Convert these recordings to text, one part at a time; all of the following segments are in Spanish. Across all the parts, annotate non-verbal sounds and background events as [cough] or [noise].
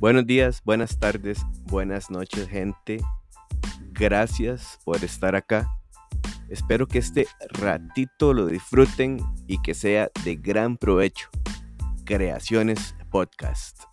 Buenos días, buenas tardes, buenas noches, gente. Gracias por estar acá. Espero que este ratito lo disfruten y que sea de gran provecho. Creaciones Podcast.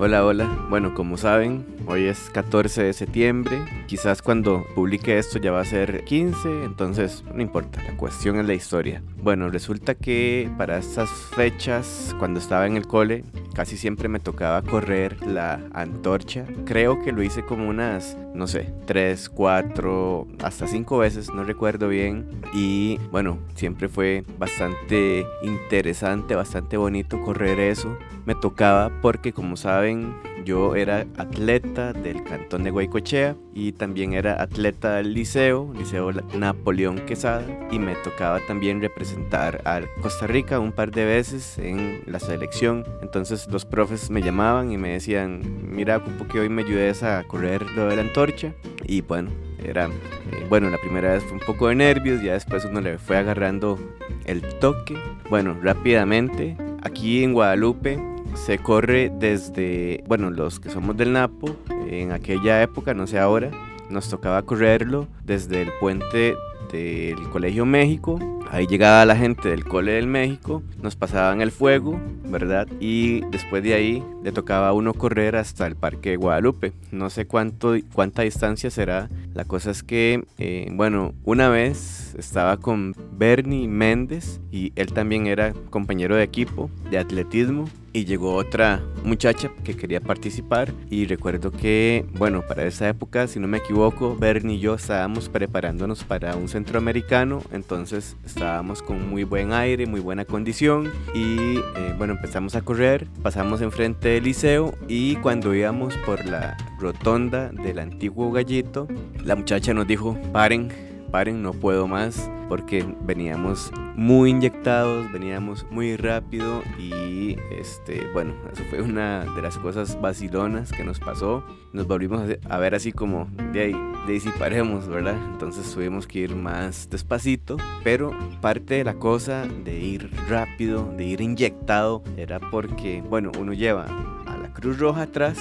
Hola, hola. Bueno, como saben, hoy es 14 de septiembre. Quizás cuando publique esto ya va a ser 15, entonces no importa, la cuestión es la historia. Bueno, resulta que para estas fechas, cuando estaba en el cole, casi siempre me tocaba correr la antorcha. Creo que lo hice como unas, no sé, 3, 4, hasta 5 veces, no recuerdo bien. Y bueno, siempre fue bastante interesante, bastante bonito correr eso. Me tocaba porque como saben, yo era atleta del cantón de Guaycochea y también era atleta del liceo, Liceo Napoleón Quesada, y me tocaba también representar a Costa Rica un par de veces en la selección. Entonces los profes me llamaban y me decían, mira, ocupo que hoy me ayudes a correr lo de la antorcha. Y bueno, era, eh, bueno, la primera vez fue un poco de nervios, ya después uno le fue agarrando el toque. Bueno, rápidamente, aquí en Guadalupe se corre desde, bueno, los que somos del Napo, en aquella época, no sé ahora, nos tocaba correrlo desde el puente del Colegio México. Ahí llegaba la gente del Cole del México, nos pasaban el fuego, ¿verdad? Y después de ahí le tocaba a uno correr hasta el Parque de Guadalupe. No sé cuánto, cuánta distancia será. La cosa es que, eh, bueno, una vez estaba con Bernie Méndez y él también era compañero de equipo de atletismo y llegó otra muchacha que quería participar y recuerdo que, bueno, para esa época, si no me equivoco, Bernie y yo estábamos preparándonos para un centroamericano, entonces estábamos con muy buen aire, muy buena condición y eh, bueno, empezamos a correr, pasamos enfrente del liceo y cuando íbamos por la rotonda del antiguo gallito, la muchacha nos dijo, paren, no puedo más, porque veníamos muy inyectados, veníamos muy rápido y este, bueno, eso fue una de las cosas vacilonas que nos pasó. Nos volvimos a ver así como de ahí, de ahí paremos, ¿verdad? Entonces tuvimos que ir más despacito, pero parte de la cosa de ir rápido, de ir inyectado, era porque, bueno, uno lleva a la Cruz Roja atrás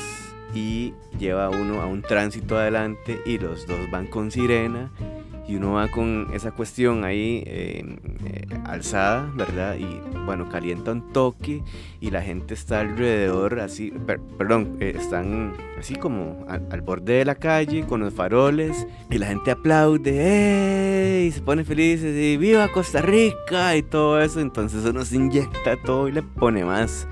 y lleva uno a un tránsito adelante y los dos van con sirena y uno va con esa cuestión ahí eh, eh, alzada, ¿verdad? Y bueno, calienta un toque y la gente está alrededor, así, perdón, eh, están así como al, borde de la calle con los faroles y la gente aplaude, ¡Ey! se pone felices y ¡Viva Costa Rica! y todo eso, entonces uno se inyecta todo y le pone más.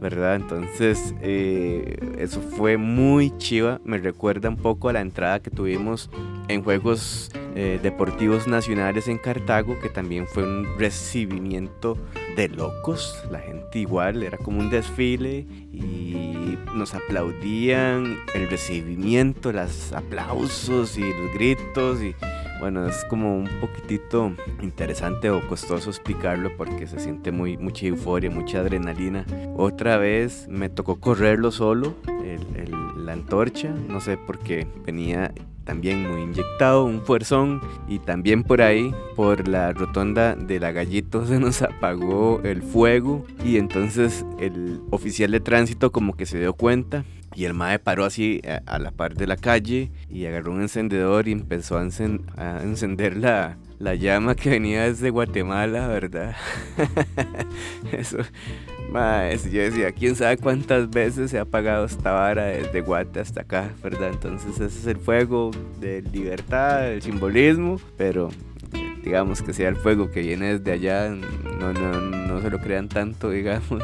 ¿verdad? Entonces, eso fue muy chiva. Me recuerda un poco a la entrada que tuvimos en Juegos eh, deportivos Nacionales en Cartago, que también fue un recibimiento de locos. La gente igual, era como un desfile y nos aplaudían el recibimiento, los aplausos y los gritos y bueno, es como un poquitito interesante o costoso explicarlo porque se siente muy, mucha euforia, mucha adrenalina. Otra vez me tocó correrlo solo, la antorcha, no sé por qué venía también muy inyectado, un fuerzón y también por ahí, por la rotonda de la gallito [laughs] se nos apagó el fuego y entonces el oficial de tránsito como que se dio cuenta y el mae paró así a, la par de la calle y agarró un encendedor y empezó a, encender la, la llama que venía desde Guatemala, ¿verdad? [laughs] Eso yo decía, quién sabe cuántas veces se ha apagado esta vara desde Guate hasta acá, ¿verdad? Entonces ese es el fuego de libertad, del simbolismo, pero digamos que sea el fuego que viene desde allá, no, no, no se lo crean tanto, [laughs] digamos.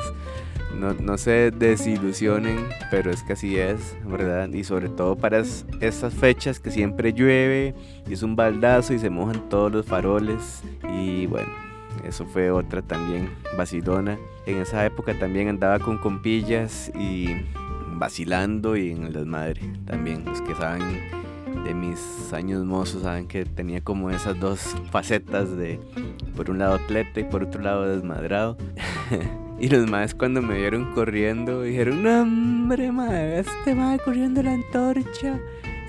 No, no, se desilusionen, pero es que así es, ¿verdad? Y sobre todo para esas fechas que siempre llueve y es un baldazo y se mojan todos los faroles. Y bueno, eso fue otra también vacilona. En esa época también andaba con compillas y vacilando y en el desmadre también. Los que saben de mis años mozos saben que tenía como esas dos facetas de por un lado atleta y por otro lado desmadrado. [laughs] y los más cuando me vieron corriendo dijeron, hombre, madre, este va corriendo la antorcha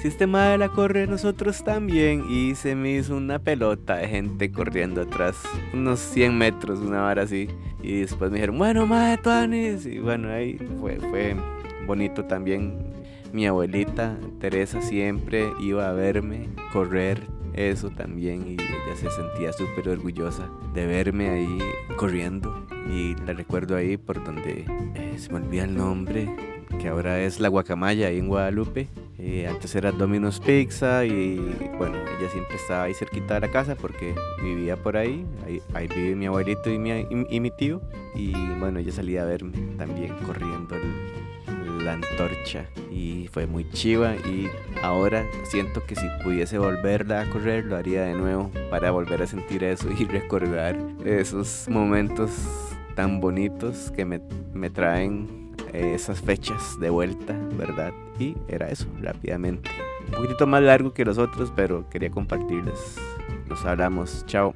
si este madre la corre, nosotros también. Y se me hizo una pelota de gente corriendo atrás, unos 100 metros, una vara así. Y después me dijeron, bueno, madre, Tuanis. Y bueno, ahí fue, fue bonito también. Mi abuelita Teresa siempre iba a verme correr eso también y ella se sentía súper orgullosa de verme ahí corriendo y la recuerdo ahí por donde eh, se me olvida el nombre que ahora es la guacamaya ahí en Guadalupe eh, antes era Domino's Pizza y bueno ella siempre estaba ahí cerquita de la casa porque vivía por ahí. Ahí, ahí vive mi abuelito y mi, y, mi tío. Y bueno ella salía a verme también corriendo el, la antorcha. Y fue muy chiva y ahora siento que si pudiese volverla a correr lo haría de nuevo para volver a sentir eso y [laughs] recordar esos momentos tan bonitos que me, me traen esas fechas de vuelta, ¿verdad? Y era eso, rápidamente. Un poquito más largo que los otros, pero quería compartirles. Nos hablamos. Chao.